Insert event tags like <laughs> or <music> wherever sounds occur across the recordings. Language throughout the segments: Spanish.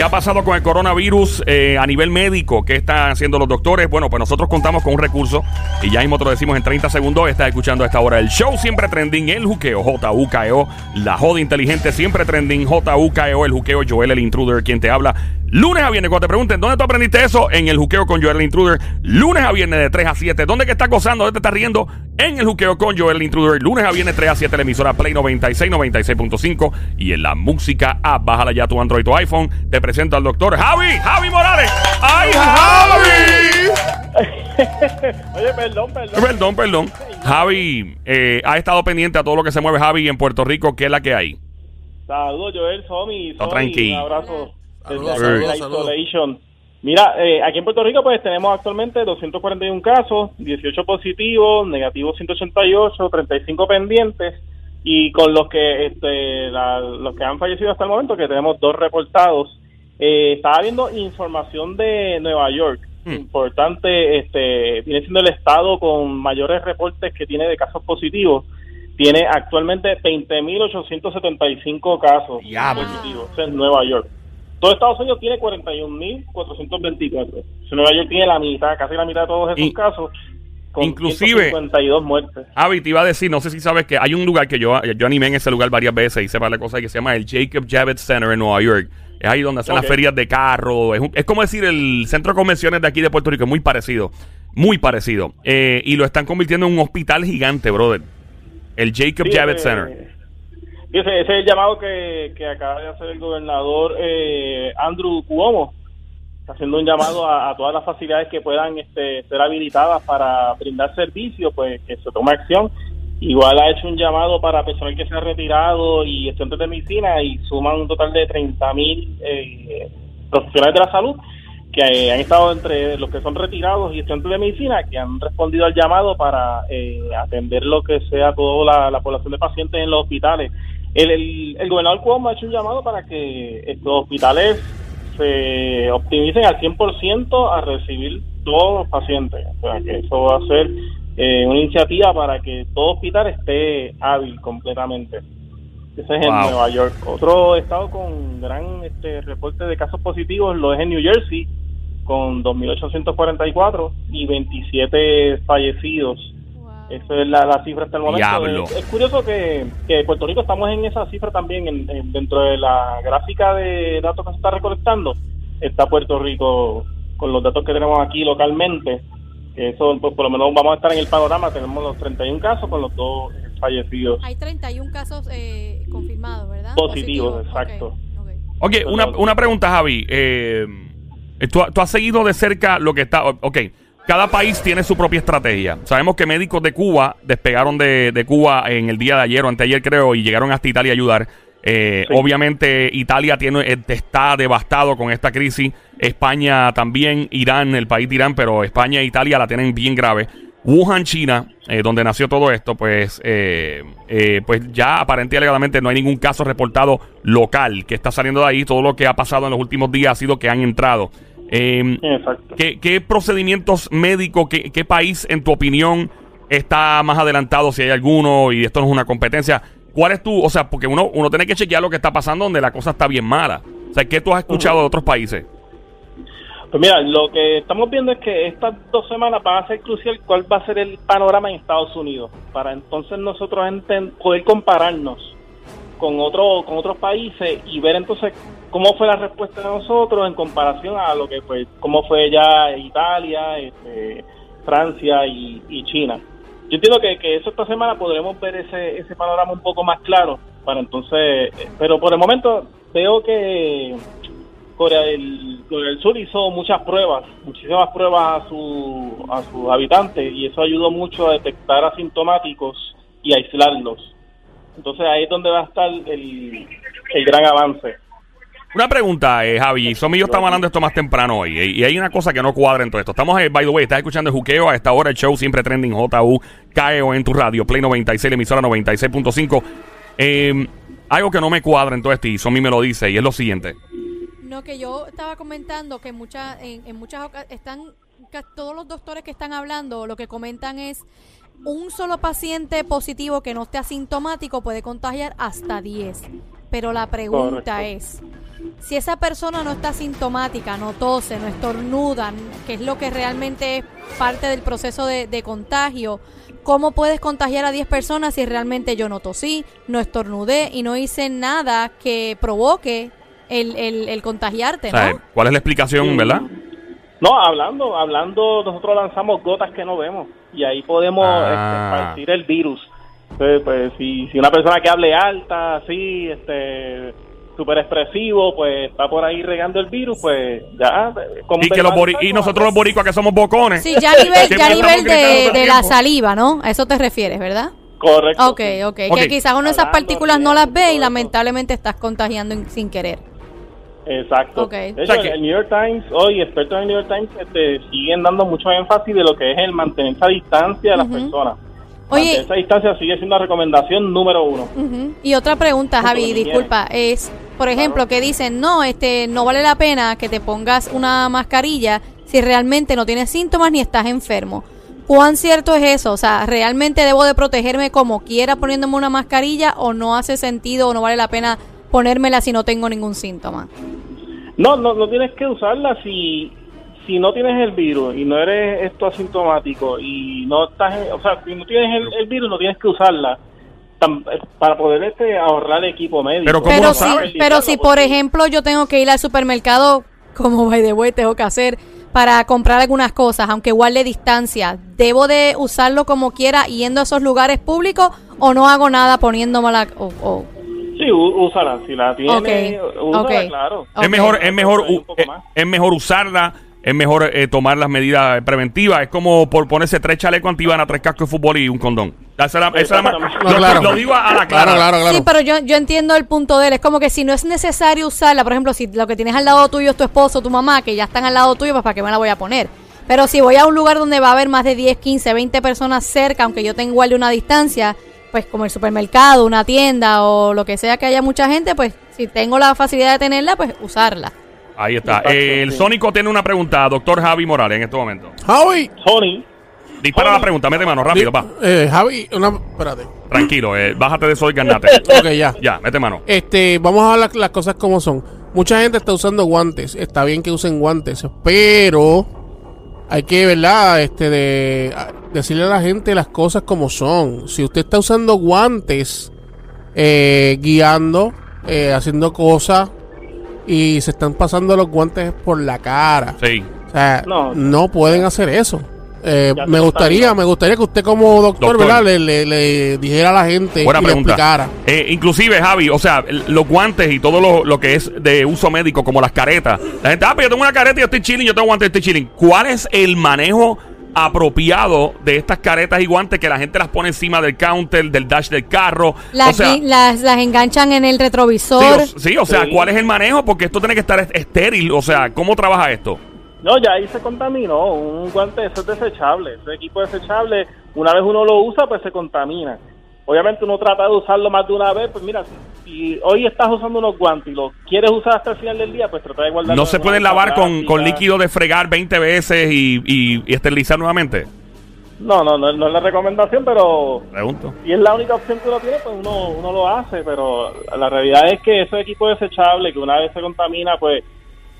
¿Qué ha pasado con el coronavirus eh, a nivel médico? ¿Qué están haciendo los doctores? Bueno, pues nosotros contamos con un recurso y ya mismo te lo decimos en 30 segundos. Estás escuchando a esta hora el show siempre trending, el juqueo, J-U-K-E-O, la joda inteligente siempre trending, J-U-K-E-O, el juqueo, Joel el intruder, quien te habla. Lunes a viernes, cuando te pregunten, ¿dónde tú aprendiste eso? En el juqueo con Joel el intruder. Lunes a viernes de 3 a 7. ¿Dónde que estás gozando? ¿Dónde te estás riendo? En el juqueo con Joel el intruder. Lunes a viernes 3 a 7, la emisora Play 96, 96.5 y en la música app. Bájala ya tu Android o iPhone. Te presento al doctor Javi, Javi Morales. ¡Ay, Javi! <laughs> Oye, perdón, perdón. Perdón, perdón. Javi, eh, ha estado pendiente a todo lo que se mueve Javi en Puerto Rico. ¿Qué es la que hay? Saludos, Joel, Somi. Somi. Un abrazo. Saludos, saludos, la saludos. Mira, eh, aquí en Puerto Rico pues tenemos actualmente 241 casos, 18 positivos, negativos 188, 35 pendientes y con los que este, la- los que han fallecido hasta el momento que tenemos dos reportados. Eh, estaba viendo información de Nueva York, Hmm. importante, este, viene siendo el estado con mayores reportes que tiene de casos positivos. Tiene actualmente 20.875 casos Diablo. positivos. Es Nueva York. Todo Estados Unidos tiene 41.424. Si Nueva York tiene la mitad, casi la mitad de todos esos casos. Con inclusive- 152 muertes. Javi, te iba a decir, no sé si sabes que hay un lugar que yo, yo animé en ese lugar varias veces y sepa la cosa que se llama el Jacob Javits Center en Nueva York. Es ahí donde hacen las ferias de carro. Es, un- es como decir el centro de convenciones de aquí de Puerto Rico. Es muy parecido. Muy parecido. Eh, y lo están convirtiendo en un hospital gigante, brother. El Jacob Sí, Javits ese- Center. Ese, es el llamado que, que acaba de hacer el gobernador eh, Andrew Cuomo. Está haciendo un llamado a, todas las facilidades que puedan este, ser habilitadas para brindar servicio, pues que se tome acción. Igual ha hecho un llamado para personal que se ha retirado y estudiantes de medicina y suman un total de 30 mil eh, profesionales de la salud que eh, han estado entre los que son retirados y estudiantes de medicina que han respondido al llamado para eh, atender lo que sea toda la población de pacientes en los hospitales. El, el, el gobernador Cuomo ha hecho un llamado para que estos hospitales se optimicen al 100% a recibir todos los pacientes. O sea, que eso va a ser eh, una iniciativa para que todo hospital esté hábil completamente. Ese es en. Nueva York. Otro estado con gran este, reporte de casos positivos lo es en New Jersey, con 2.844 y 27 fallecidos. Esa es la, la cifra hasta el momento. Diablo. Es, es curioso que, que Puerto Rico estamos en esa cifra también, en- en- dentro de la gráfica de datos que se está recolectando, está Puerto Rico con los datos que tenemos aquí localmente. Que eso, pues, por lo menos vamos a estar en el panorama, tenemos los 31 casos con los dos fallecidos. Hay 31 casos eh, confirmados, ¿verdad? Positivos, exacto. ok. Oye, una, una pregunta, Javi. Eh, ¿tú, tú has seguido de cerca lo que está. Ok, cada país tiene su propia estrategia. Sabemos que médicos de Cuba despegaron de, de Cuba en el día de ayer o anteayer, creo, y llegaron hasta Italia a ayudar. Eh, Sí. Obviamente, Italia tiene, eh, está devastado con esta crisis. España también, Irán, el país de Irán, pero España e Italia la tienen bien grave. Wuhan, China, eh, donde nació todo esto, pues, eh, pues ya aparentemente alegadamente no hay ningún caso reportado local que está saliendo de ahí. Todo lo que ha pasado en los últimos días ha sido que han entrado. Eh. ¿qué, qué procedimientos médicos, qué, qué país, en tu opinión, está más adelantado, si hay alguno, y esto no es una competencia? ¿Cuál es tu, o sea, porque uno, uno tiene que chequear lo que está pasando donde la cosa está bien mala? O sea, ¿qué tú has escuchado de otros países? Pues mira, lo que estamos viendo es que estas dos semanas van a ser crucial cuál va a ser el panorama en Estados Unidos, para entonces nosotros poder compararnos con otro, con otros países y ver entonces cómo fue la respuesta de nosotros en comparación a lo que pues cómo fue ya Italia, este, Francia y, y China. Yo entiendo que, que eso esta semana podremos ver ese, ese panorama un poco más claro para entonces, eh, pero por el momento veo que Corea del, Corea del Sur hizo muchas pruebas, muchísimas pruebas a, su, a sus habitantes y eso ayudó mucho a detectar asintomáticos y aislarlos. Entonces ahí es donde va a estar el, el gran avance. Una pregunta, eh, Javi. Somi y yo estamos hablando de esto más temprano hoy. eh, Y hay una cosa que no cuadra en todo esto. Estamos, eh, by the way, estás escuchando el juqueo a esta hora. El show siempre trending JU, KEO en tu radio. Play 96, la emisora 96.5. Eh, algo que no me cuadra en todo esto, y Somi me lo dice, y es lo siguiente. No, que yo estaba comentando que muchas en, en muchas oca- están ca- todos los doctores que están hablando lo que comentan es un solo paciente positivo que no esté asintomático puede contagiar hasta 10. pero la pregunta Correcto. es, si esa persona no está sintomática, no tose, no estornuda, que es lo que realmente es parte del proceso de, de contagio, ¿cómo puedes contagiar a 10 personas si realmente yo no tosí, no estornudé y no hice nada que provoque el, el, el contagiarte, O sea, ¿no? ¿Cuál es la explicación, Sí. verdad? No, hablando, hablando, nosotros lanzamos gotas que no vemos y ahí podemos Ah. este, esparcir el virus. Entonces, pues, si, si una persona que hable alta, así, este, súper expresivo, pues está por ahí regando el virus, pues ya. Y, que los bori- verbalizar, y nosotros los boricuas que somos bocones. Sí, ya a nivel, ya a nivel de, la saliva, ¿no? A eso te refieres, ¿verdad? Correcto. Ok, ok. Ok. Que quizás uno de esas Hablando, partículas no las ve y lamentablemente estás contagiando sin querer. Exacto. Ok. De O sea hecho, que- el New York Times, hoy expertos en el New York Times este, siguen dando mucho énfasis de lo que es el mantener esa distancia de las personas. Oye- esa distancia sigue siendo una recomendación número uno. Y otra pregunta, Javi, disculpa, es, por ejemplo, que dicen, no, este, no vale la pena que te pongas una mascarilla si realmente no tienes síntomas ni estás enfermo. ¿Cuán cierto es eso? O sea, ¿realmente debo de protegerme como quiera poniéndome una mascarilla o no hace sentido o no vale la pena ponérmela si no tengo ningún síntoma? No, no, no tienes que usarla si, si no tienes el virus y no eres esto asintomático y no estás, o sea, si no tienes el, el virus no tienes que usarla tam- eh, para poder este, ahorrar equipo médico. Pero ¿cómo Pero lo si, sabes? pero si, por ejemplo, yo tengo que ir al supermercado, <laughs> como by the way tengo que hacer, para comprar algunas cosas, aunque guarde distancia, ¿debo de usarlo como quiera yendo a esos lugares públicos o no hago nada poniéndomela? O, o- Sí, úsala, si la tienes, Ok, úsala, ok. claro. Es mejor, es mejor, eh, es mejor usarla, es mejor eh, tomar las medidas preventivas. Es como por ponerse tres chalecos antibanas, tres cascos de fútbol y un condón. Esa esa lo, No, claro. lo digo a la clara. Claro, claro, claro. Sí, pero yo, yo entiendo el punto de él. Es como que si no es necesario usarla, por ejemplo, si lo que tienes al lado tuyo es tu esposo, tu mamá, que ya están al lado tuyo, pues ¿para qué me la voy a poner? Pero si voy a un lugar donde va a haber más de 10, 15, 20 personas cerca, aunque yo tenga igual de una distancia, pues como el supermercado, una tienda o lo que sea que haya mucha gente, pues si tengo la facilidad de tenerla, pues usarla. Ahí está. Eh, el. Sónico tiene una pregunta, doctor Javi Morales, en este momento. Javi. Sony, Dispara la pregunta, mete mano, rápido, di- va. eh, Javi, una, espérate. Tranquilo, eh, bájate de eso y ganate. <laughs> Ok, ya. ya, mete mano. Este, vamos a hablar las cosas como son. Mucha gente está usando guantes. Está bien que usen guantes, pero hay que, ¿verdad? Este, de a- decirle a la gente las cosas como son. Si usted está usando guantes, eh, guiando, eh, haciendo cosas y se están pasando los guantes por la cara. Sí. O sea, no, No. pueden hacer eso. Eh, me gustaría, me gustaría que usted como doctor, Doctor. ¿verdad? Le, le- le dijera a la gente Buena y le explicara. Eh, inclusive, Javi, o sea, los guantes y todo lo, lo que es de uso médico, como las caretas. La gente, ah, pero yo tengo una careta y yo estoy chilling, yo tengo guantes y estoy chilling. ¿Cuál es el manejo apropiado de estas caretas y guantes que la gente las pone encima del counter, del dash del carro? Las, o sea, las, las enganchan en el sí, retrovisor. o, sí, o sea, Sí. ¿cuál es el manejo? Porque esto tiene que estar est- estéril. O sea, ¿cómo trabaja esto? no, ya ahí se contaminó. Un guante eso es desechable. Ese equipo desechable, una vez uno lo usa, pues se contamina. Obviamente uno trata de usarlo más de una vez, pues mira, si, hoy estás usando unos guantes y los quieres usar hasta el final del día, pues trata de guardarlos ¿No se pueden lavar con, con líquido de fregar 20 veces y, y- y esterilizar nuevamente? No, no, no, no es la recomendación, pero Pregunto. si es la única opción que uno tiene, pues uno, uno lo hace, pero la realidad es que ese equipo desechable, que una vez se contamina, pues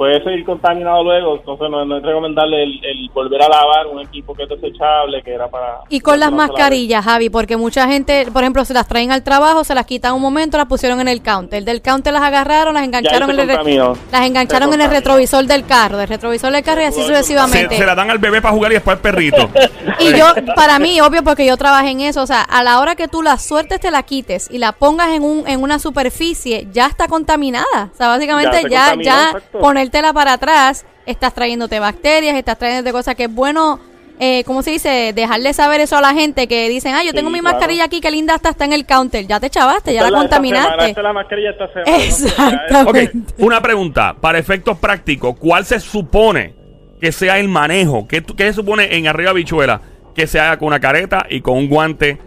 puede seguir contaminado luego, entonces no, no es recomendable el, el volver a lavar un equipo que es desechable, que era para... Y con las mascarillas, Javi, porque mucha gente, por ejemplo, se las traen al trabajo, se las quitan un momento, las pusieron en el counter. Del counter las agarraron, las engancharon, en el, las engancharon en el retrovisor del carro, del retrovisor del carro y así Se, sucesivamente. se la dan al bebé para jugar y después al perrito. <laughs> Y yo, para mí, obvio, porque yo trabajé en eso, o sea, a la hora que tú la suertes te la quites y la pongas en un en una superficie, ya está contaminada. O sea, básicamente Ya se ya, contaminó, ya ponértela para atrás, estás trayéndote bacterias, estás trayéndote cosas que es bueno, eh, ¿cómo se dice? Dejarle saber eso a la gente que dicen, ah, yo tengo Sí, mi claro. mascarilla aquí, qué linda está, está en el counter. Ya te chavaste, ya la es esta semana, contaminaste. esta es la mascarilla esta semana. ¿no? <laughs> Exactamente. Ok, una pregunta. Para efectos prácticos, ¿cuál se supone que sea el manejo? ¿Qué, se supone en arriba bichuela? Que se haga con una careta y con un guante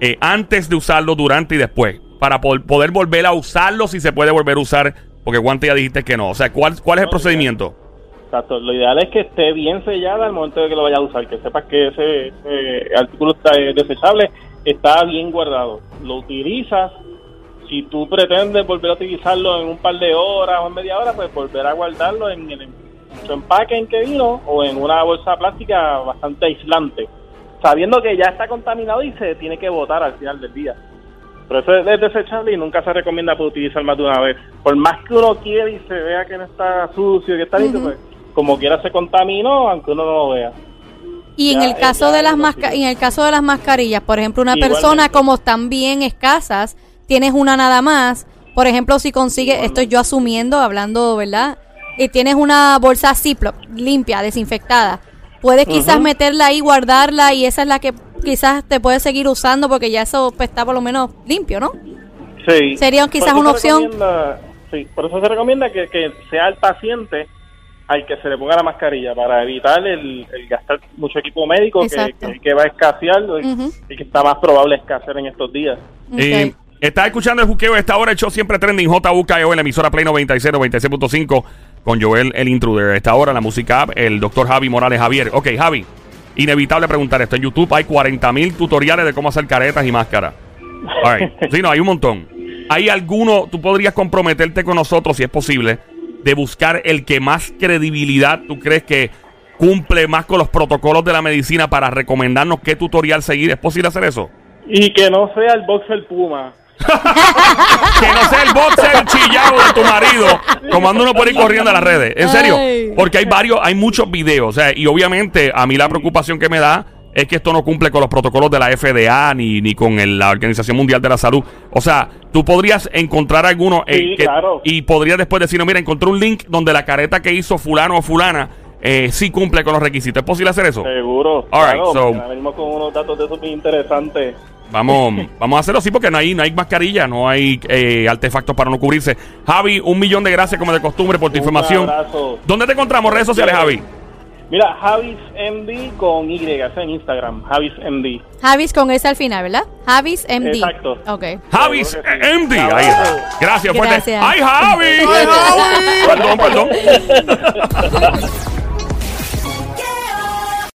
eh, antes de usarlo, durante y después. Para po- poder volver a usarlo si se puede volver a usar. Porque guante ya dijiste que no. O sea, ¿cuál, cuál es el No, procedimiento? Exacto, lo ideal es que esté bien sellada al momento de que lo vayas a usar, que sepas que ese, ese artículo está eh, desechable está bien guardado. Lo utilizas, si tú pretendes volver a utilizarlo en un par de horas o en media hora, pues volver a guardarlo en, el, en su empaque en que vino o en una bolsa plástica bastante aislante, sabiendo que ya está contaminado y se tiene que botar al final del día. Pero eso es, es desechable y nunca se recomienda para utilizar más de una vez. Por más que uno quiera y se vea que no está sucio, que está limpio, pues como quiera se contaminó, aunque uno no lo vea. Y en el caso de las masca- en el caso de las mascarillas, por ejemplo, una Igualmente. persona como están bien escasas, tienes una nada más. Por ejemplo, si consigues, estoy yo asumiendo, hablando, ¿verdad? Y tienes una bolsa Ziploc limpia, desinfectada. Puedes quizás meterla ahí, guardarla y esa es la que quizás te puedes seguir usando porque ya eso pues, está por lo menos limpio, ¿no? Sí. Sería quizás una se opción. Sí, por eso se recomienda que, que sea el paciente al que se le ponga la mascarilla para evitar el, el gastar mucho equipo médico que, que, que va a escasear y- que está más probable escasear en estos días. Eh, Ok. Estás escuchando el juqueo a esta hora, el show siempre trending JUKEO en la emisora Play 96, 96.5 con Joel el Intruder. A esta hora la música app, el doctor Javi Morales Javier. Ok, Javi, inevitable preguntar esto. En YouTube hay 40 mil tutoriales de cómo hacer caretas y máscaras. All right. <laughs> Sí, no, hay un montón. ¿Hay alguno, tú podrías comprometerte con nosotros, si es posible, de buscar el que más credibilidad tú crees que cumple más con los protocolos de la medicina para recomendarnos qué tutorial seguir? ¿Es posible hacer eso? Y que no sea el boxer Puma. <laughs> Que no sea el boxer chillado de tu marido, como anda uno por ahí corriendo a las redes. En serio. Porque hay varios, hay muchos videos. O sea, y obviamente a mí la preocupación que me da es que esto no cumple con los protocolos de la FDA ni, ni con el- la Organización Mundial de la Salud. O sea, tú podrías encontrar alguno eh, Sí, que- claro. y podrías después decir, no, mira, encontré un link donde la careta que hizo fulano o fulana eh, sí cumple con los requisitos. ¿Es posible hacer eso? Seguro. All right, so- porque ahora mismo con unos datos de esos bien interesantes. Vamos, vamos a hacerlo así porque no hay, no hay mascarilla, no hay eh, artefactos para no cubrirse. Javi, un millón de gracias como de costumbre por tu Un información. abrazo. ¿Dónde te encontramos? Redes sociales, Javi. Mira, Javis MD con Y, en Instagram. Javis MD. Javis con ese al final, ¿verdad? Javis MD. Exacto. Ok. Javis sí. MD. Ahí está. Gracias, fuerte. Gracias. ¡Ay, Javi! ¡Ay, Javi! Perdón, perdón. <laughs>